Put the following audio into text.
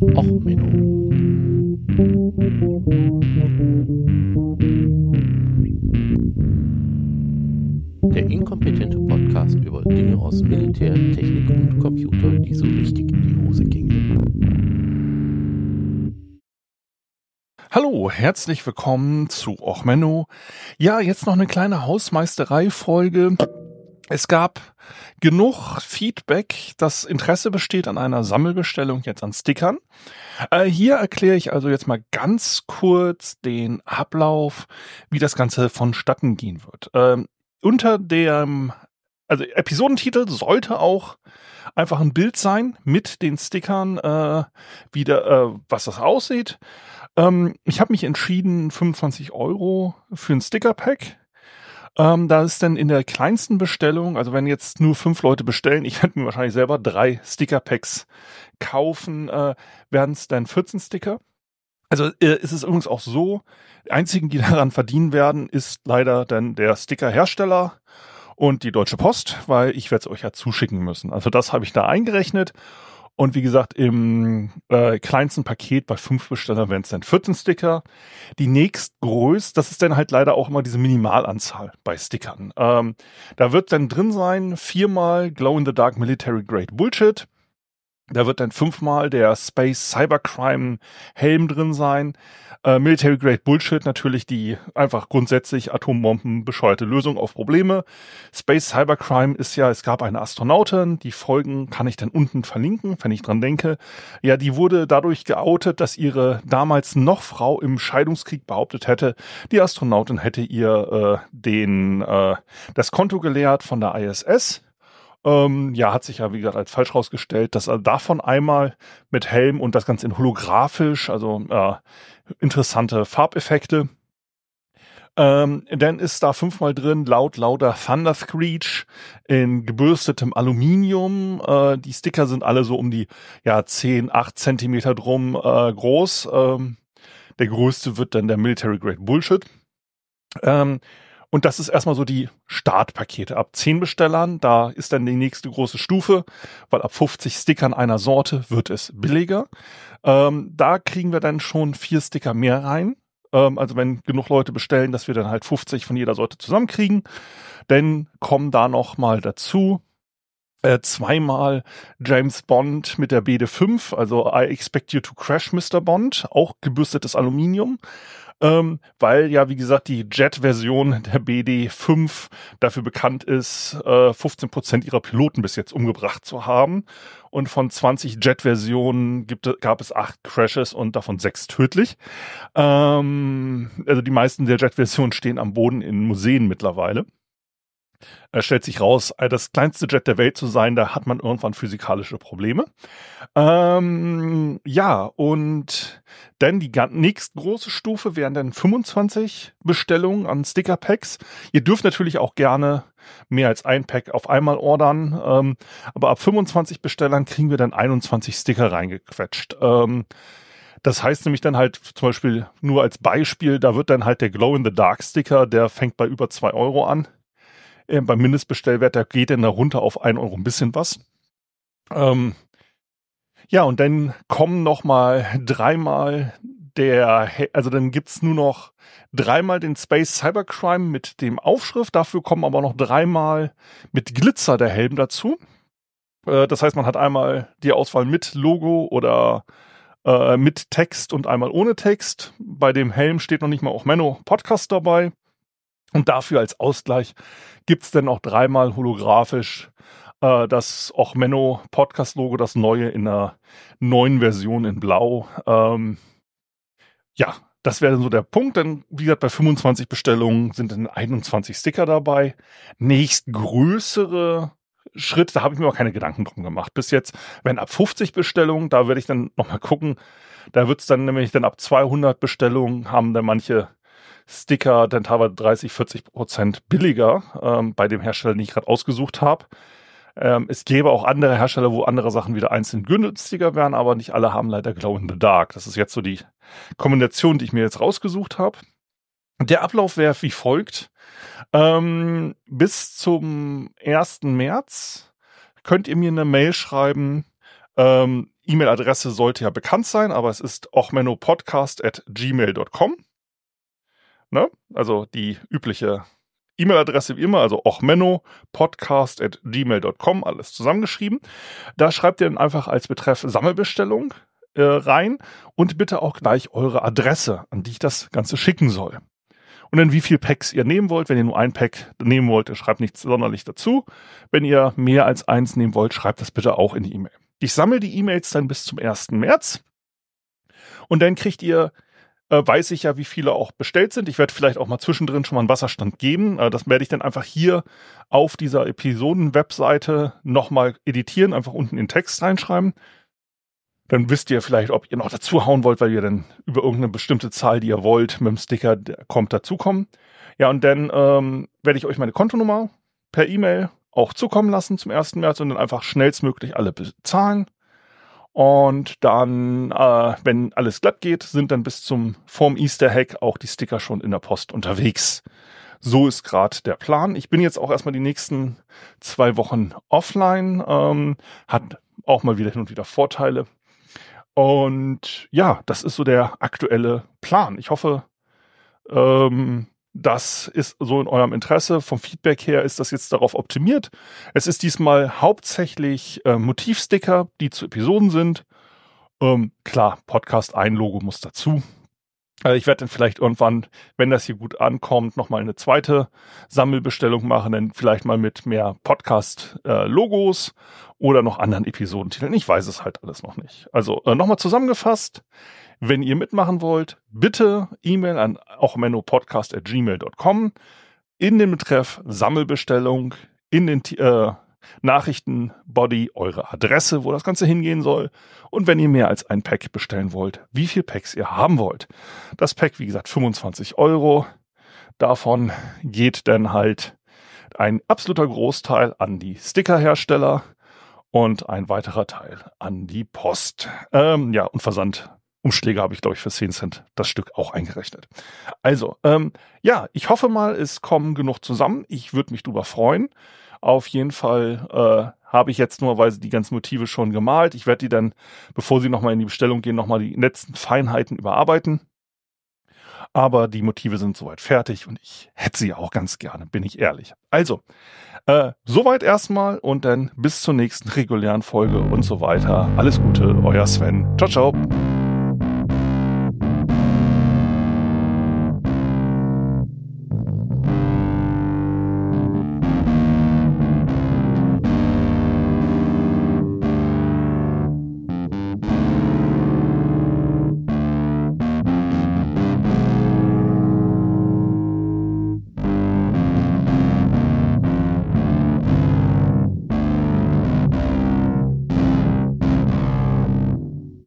Och, Menno. Der inkompetente Podcast über Dinge aus Militär, Technik und Computer, die so richtig in die Hose gingen. Hallo, herzlich willkommen zu Och Menno. Ja, jetzt noch eine kleine Hausmeisterei-Folge. Es gab genug Feedback, dass Interesse besteht an einer Sammelbestellung jetzt an Stickern. Äh, hier erkläre ich also jetzt mal ganz kurz den Ablauf, wie das Ganze vonstatten gehen wird. Ähm, unter dem, also Episodentitel sollte auch einfach ein Bild sein mit den Stickern, äh, wie der, äh, was das aussieht. Ähm, ich habe mich entschieden, 25 Euro für ein Sticker-Pack ähm, da ist dann in der kleinsten Bestellung, also wenn jetzt nur fünf Leute bestellen, ich werde mir wahrscheinlich selber drei Sticker-Packs kaufen, äh, werden es dann 14 Sticker. Also äh, ist es übrigens auch so, die einzigen, die daran verdienen werden, ist leider dann der Sticker-Hersteller und die Deutsche Post, weil ich werde es euch ja zuschicken müssen. Also das habe ich da eingerechnet. Und wie gesagt, im äh, kleinsten Paket bei fünf Bestellern wären es dann 14 Sticker. Die nächstgrößte, das ist dann halt leider auch immer diese Minimalanzahl bei Stickern. Ähm, da wird dann drin sein viermal Glow in the Dark Military Grade Bullshit. Da wird dann fünfmal der Space Cybercrime Helm drin sein. Äh, Military Grade Bullshit natürlich die einfach grundsätzlich Atombomben bescheuerte Lösung auf Probleme. Space Cybercrime ist ja, es gab eine Astronautin, die Folgen kann ich dann unten verlinken, wenn ich dran denke. Ja, die wurde dadurch geoutet, dass ihre damals noch Frau im Scheidungskrieg behauptet hätte, die Astronautin hätte ihr äh, den äh, das Konto geleert von der ISS ähm, ja, hat sich ja, wie gesagt, als falsch rausgestellt, dass er davon einmal mit Helm und das Ganze in holographisch, also äh, interessante Farbeffekte. Ähm, dann ist da fünfmal drin laut lauter Thunder Screech in gebürstetem Aluminium. Äh, die Sticker sind alle so um die ja 10, 8 Zentimeter drum äh, groß. Ähm, der größte wird dann der Military Grade Bullshit. Ähm, und das ist erstmal so die Startpakete. Ab 10 Bestellern, da ist dann die nächste große Stufe, weil ab 50 Stickern einer Sorte wird es billiger. Ähm, da kriegen wir dann schon vier Sticker mehr rein. Ähm, also wenn genug Leute bestellen, dass wir dann halt 50 von jeder Sorte zusammenkriegen. Dann kommen da noch mal dazu äh, zweimal James Bond mit der BD5, also I Expect You to Crash, Mr. Bond, auch gebürstetes Aluminium ähm, weil ja, wie gesagt, die Jet-Version der BD5 dafür bekannt ist, äh, 15 Prozent ihrer Piloten bis jetzt umgebracht zu haben. Und von 20 Jet-Versionen gab es acht Crashes und davon sechs tödlich. Ähm, also die meisten der Jet-Versionen stehen am Boden in Museen mittlerweile. Es stellt sich raus, äh, das kleinste Jet der Welt zu sein, da hat man irgendwann physikalische Probleme. Ähm, ja, und dann die nächste große Stufe wären dann 25 Bestellungen an Sticker-Packs. Ihr dürft natürlich auch gerne mehr als ein Pack auf einmal ordern, ähm, aber ab 25 Bestellern kriegen wir dann 21 Sticker reingequetscht. Ähm, das heißt nämlich dann halt zum Beispiel nur als Beispiel, da wird dann halt der Glow-in-the-Dark-Sticker, der fängt bei über zwei Euro an äh, beim Mindestbestellwert, da geht dann da runter auf ein Euro ein bisschen was. Ähm, ja, und dann kommen noch mal dreimal der, also dann gibt's nur noch dreimal den Space Cybercrime mit dem Aufschrift, dafür kommen aber noch dreimal mit Glitzer der Helm dazu. Äh, das heißt, man hat einmal die Auswahl mit Logo oder äh, mit Text und einmal ohne Text. Bei dem Helm steht noch nicht mal auch Menno Podcast dabei. Und dafür als Ausgleich gibt's dann auch dreimal holographisch äh, das auch Menno Podcast Logo, das neue in einer neuen Version in Blau. Ähm, ja, das wäre so der Punkt. Denn wie gesagt, bei 25 Bestellungen sind dann 21 Sticker dabei. Nächstgrößere Schritt, da habe ich mir auch keine Gedanken drum gemacht. Bis jetzt, wenn ab 50 Bestellungen, da werde ich dann nochmal gucken. Da wird's dann nämlich dann ab 200 Bestellungen haben dann manche Sticker dann teilweise 30, 40 Prozent billiger ähm, bei dem Hersteller, den ich gerade ausgesucht habe. Ähm, es gäbe auch andere Hersteller, wo andere Sachen wieder einzeln günstiger wären, aber nicht alle haben leider Glow in the Dark. Das ist jetzt so die Kombination, die ich mir jetzt rausgesucht habe. Der Ablauf wäre wie folgt. Ähm, bis zum 1. März könnt ihr mir eine Mail schreiben, ähm, E-Mail-Adresse sollte ja bekannt sein, aber es ist ochmenopodcast at gmail.com. Ne? Also die übliche E-Mail-Adresse wie immer, also ochmenopodcast at gmail.com, alles zusammengeschrieben. Da schreibt ihr dann einfach als Betreff Sammelbestellung äh, rein und bitte auch gleich eure Adresse, an die ich das Ganze schicken soll. Und dann wie viel Packs ihr nehmen wollt. Wenn ihr nur ein Pack nehmen wollt, schreibt nichts sonderlich dazu. Wenn ihr mehr als eins nehmen wollt, schreibt das bitte auch in die E-Mail. Ich sammle die E-Mails dann bis zum 1. März. Und dann kriegt ihr, äh, weiß ich ja, wie viele auch bestellt sind. Ich werde vielleicht auch mal zwischendrin schon mal einen Wasserstand geben. Äh, das werde ich dann einfach hier auf dieser Episoden-Webseite nochmal editieren, einfach unten in Text reinschreiben. Dann wisst ihr vielleicht, ob ihr noch dazu hauen wollt, weil ihr dann über irgendeine bestimmte Zahl, die ihr wollt, mit dem Sticker kommt dazukommen. Ja, und dann ähm, werde ich euch meine Kontonummer per E-Mail auch zukommen lassen zum 1. März und dann einfach schnellstmöglich alle bezahlen. Und dann, äh, wenn alles glatt geht, sind dann bis zum vorm Easter Hack auch die Sticker schon in der Post unterwegs. So ist gerade der Plan. Ich bin jetzt auch erstmal die nächsten zwei Wochen offline. Ähm, hat auch mal wieder hin und wieder Vorteile. Und ja, das ist so der aktuelle Plan. Ich hoffe, ähm, das ist so in eurem Interesse. Vom Feedback her ist das jetzt darauf optimiert. Es ist diesmal hauptsächlich äh, Motivsticker, die zu Episoden sind. Ähm, klar, Podcast ein Logo muss dazu. Also ich werde dann vielleicht irgendwann, wenn das hier gut ankommt, nochmal eine zweite Sammelbestellung machen, dann vielleicht mal mit mehr Podcast-Logos äh, oder noch anderen Episodentiteln. Ich weiß es halt alles noch nicht. Also äh, nochmal zusammengefasst. Wenn ihr mitmachen wollt, bitte E-Mail an auchmennopodcast.gmail.com in den Betreff Sammelbestellung, in den äh, Nachrichtenbody eure Adresse, wo das Ganze hingehen soll. Und wenn ihr mehr als ein Pack bestellen wollt, wie viel Packs ihr haben wollt. Das Pack, wie gesagt, 25 Euro. Davon geht dann halt ein absoluter Großteil an die Stickerhersteller und ein weiterer Teil an die Post. Ähm, ja, und Versand Umschläge habe ich, glaube ich, für 10 Cent das Stück auch eingerechnet. Also, ähm, ja, ich hoffe mal, es kommen genug zusammen. Ich würde mich drüber freuen. Auf jeden Fall äh, habe ich jetzt nur, weil die ganzen Motive schon gemalt. Ich werde die dann, bevor sie nochmal in die Bestellung gehen, nochmal die letzten Feinheiten überarbeiten. Aber die Motive sind soweit fertig und ich hätte sie auch ganz gerne, bin ich ehrlich. Also, äh, soweit erstmal und dann bis zur nächsten regulären Folge und so weiter. Alles Gute, euer Sven. Ciao, ciao.